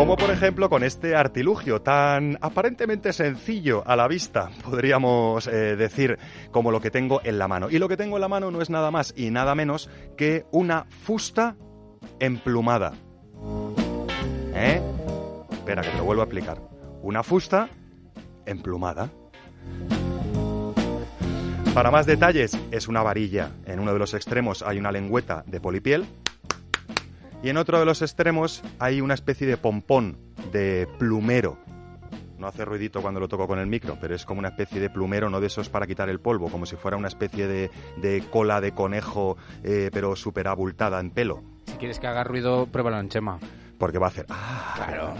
Como por ejemplo con este artilugio tan aparentemente sencillo a la vista, podríamos eh, decir, como lo que tengo en la mano. Y lo que tengo en la mano no es nada más y nada menos que una fusta emplumada. ¿Eh? Espera, que te lo vuelvo a explicar. Una fusta emplumada. Para más detalles, es una varilla. En uno de los extremos hay una lengüeta de polipiel y en otro de los extremos hay una especie de pompón de plumero. No hace ruidito cuando lo toco con el micro, pero es como una especie de plumero, no de esos para quitar el polvo, como si fuera una especie de, cola de conejo, eh, pero súper abultada en pelo. Si quieres que haga ruido, pruébalo en Chema. Porque va a hacer... Ah, claro.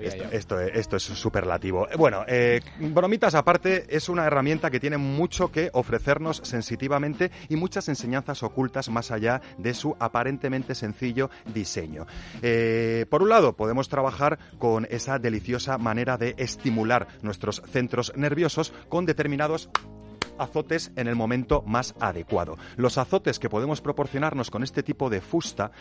Esto, esto, es superlativo. Bueno, eh, bromitas aparte, es una herramienta que tiene mucho que ofrecernos sensitivamente y muchas enseñanzas ocultas más allá de su aparentemente sencillo diseño. Eh, por un lado, podemos trabajar con esa deliciosa manera de estimular nuestros centros nerviosos con determinados azotes en el momento más adecuado. Los azotes que podemos proporcionarnos con este tipo de fusta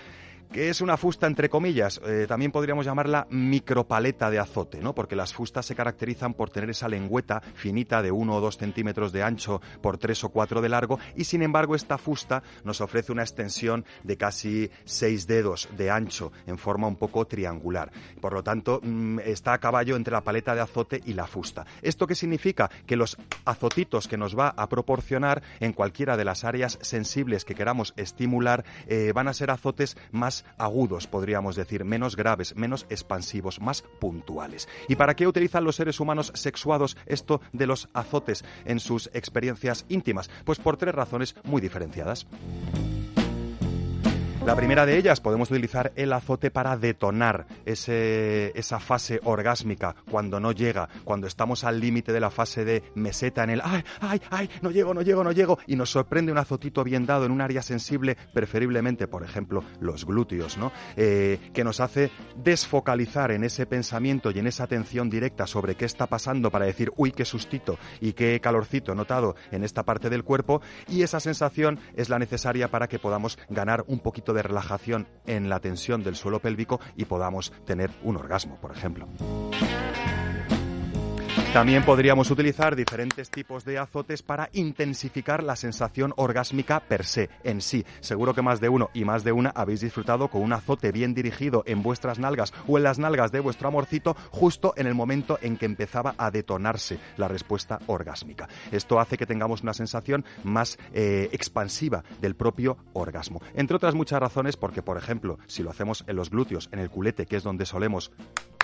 que es una fusta entre comillas, eh, también podríamos llamarla micropaleta de azote, ¿no? Porque las fustas se caracterizan por tener esa lengüeta finita de uno o dos centímetros de ancho por tres o cuatro de largo y sin embargo esta fusta nos ofrece una extensión de casi seis dedos de ancho en forma un poco triangular. Por lo tanto, mm, está a caballo entre la paleta de azote y la fusta. ¿Esto qué significa? Que los azotitos que nos va a proporcionar en cualquiera de las áreas sensibles que queramos estimular eh, van a ser azotes más agudos, podríamos decir, menos graves, menos expansivos, más puntuales. ¿Y para qué utilizan los seres humanos sexuados esto de los azotes en sus experiencias íntimas? Pues por tres razones muy diferenciadas. La primera de ellas, podemos utilizar el azote para detonar esa fase orgásmica cuando no llega, cuando estamos al límite de la fase de meseta en el ay, ay, ay, no llego, no llego, no llego, y nos sorprende un azotito bien dado en un área sensible, preferiblemente, por ejemplo, los glúteos, ¿no? Eh, que nos hace desfocalizar en ese pensamiento y en esa atención directa sobre qué está pasando para decir, uy, qué sustito y qué calorcito notado en esta parte del cuerpo, y esa sensación es la necesaria para que podamos ganar un poquito de de relajación en la tensión del suelo pélvico y podamos tener un orgasmo, por ejemplo. También podríamos utilizar diferentes tipos de azotes para intensificar la sensación orgásmica per se, en sí. Seguro que más de uno y más de una habéis disfrutado con un azote bien dirigido en vuestras nalgas o en las nalgas de vuestro amorcito justo en el momento en que empezaba a detonarse la respuesta orgásmica. Esto hace que tengamos una sensación más eh, expansiva del propio orgasmo. Entre otras muchas razones porque, por ejemplo, si lo hacemos en los glúteos, en el culete, que es donde solemos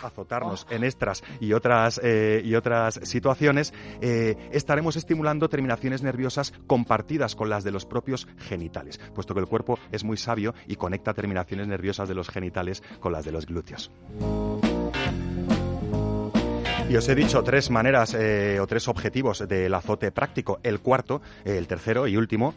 azotarnos en extras y otras, eh, y otras situaciones, eh, estaremos estimulando terminaciones nerviosas compartidas con las de los propios genitales, puesto que el cuerpo es muy sabio y conecta terminaciones nerviosas de los genitales con las de los glúteos. Y os he dicho tres maneras eh, o tres objetivos del azote práctico. El cuarto, el tercero y último,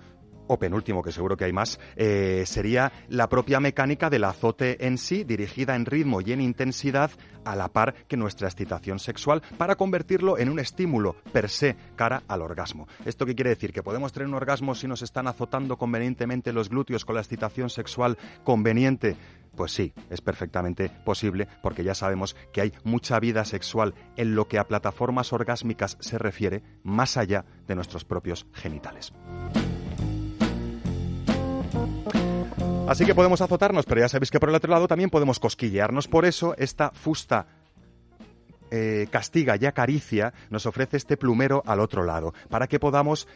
o penúltimo, que seguro que hay más, eh, sería la propia mecánica del azote en sí, dirigida en ritmo y en intensidad a la par que nuestra excitación sexual, para convertirlo en un estímulo per se cara al orgasmo. ¿Esto qué quiere decir? ¿Que podemos tener un orgasmo si nos están azotando convenientemente los glúteos con la excitación sexual conveniente? Pues sí, es perfectamente posible porque ya sabemos que hay mucha vida sexual en lo que a plataformas orgásmicas se refiere más allá de nuestros propios genitales. Así que podemos azotarnos, pero ya sabéis que por el otro lado también podemos cosquillearnos. Por eso esta fusta eh, castiga y acaricia nos ofrece este plumero al otro lado, para que podamos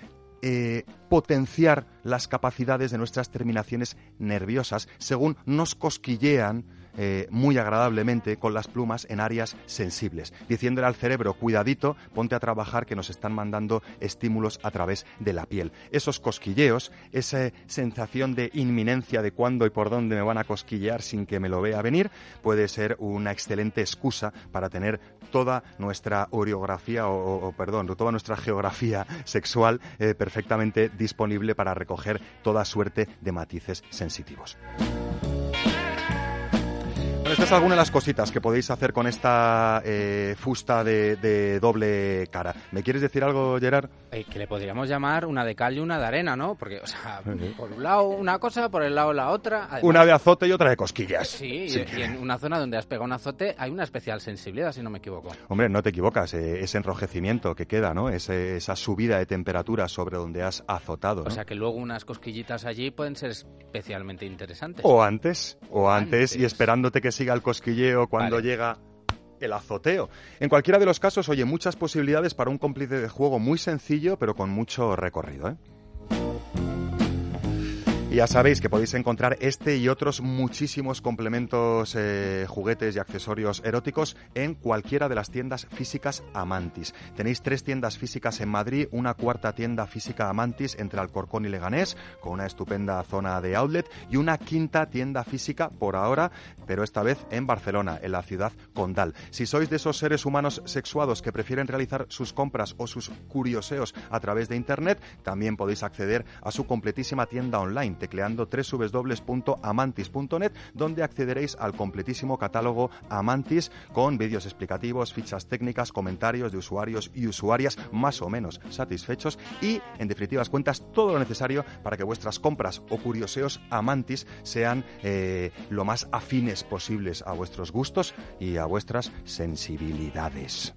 eh, potenciar las capacidades de nuestras terminaciones nerviosas según nos cosquillean eh, muy agradablemente con las plumas en áreas sensibles, diciéndole al cerebro, cuidadito, ponte a trabajar que nos están mandando estímulos a través de la piel. Esos cosquilleos, esa sensación de inminencia de cuándo y por dónde me van a cosquillear sin que me lo vea venir, puede ser una excelente excusa para tener toda nuestra oreografía o, perdón, toda nuestra geografía sexual eh, perfectamente disponible para recoger toda suerte de matices sensitivos esta es alguna de las cositas que podéis hacer con esta eh, fusta de, doble cara. ¿Me quieres decir algo, Gerard? Eh, que le podríamos llamar una de cal y una de arena, ¿no? Porque, o sea, por un lado una cosa, por el lado la otra. una de azote y otra de cosquillas. Sí, Y, en una zona donde has pegado un azote hay una especial sensibilidad, si no me equivoco. Hombre, no te equivocas. Eh, ese enrojecimiento que queda, ¿no? esa subida de temperatura sobre donde has azotado. O sea, que luego unas cosquillitas allí pueden ser especialmente interesantes. O antes, o antes, y esperándote que siga el cosquilleo cuando llega el azoteo. En cualquiera de los casos, oye, muchas posibilidades para un cómplice de juego muy sencillo, pero con mucho recorrido, ¿eh? Y ya sabéis que podéis encontrar este y otros muchísimos complementos, eh, juguetes y accesorios eróticos en cualquiera de las tiendas físicas Amantis. Tenéis tres tiendas físicas en Madrid, una cuarta tienda física Amantis entre Alcorcón y Leganés, con una estupenda zona de outlet, y una quinta tienda física por ahora, pero esta vez en Barcelona, en la ciudad condal. Si sois de esos seres humanos sexuados que prefieren realizar sus compras o sus curioseos a través de Internet, también podéis acceder a su completísima tienda online tecleando www.amantis.net, donde accederéis al completísimo catálogo Amantis con vídeos explicativos, fichas técnicas, comentarios de usuarios y usuarias más o menos satisfechos y, en definitivas cuentas, todo lo necesario para que vuestras compras o curioseos Amantis sean eh, lo más afines posibles a vuestros gustos y a vuestras sensibilidades.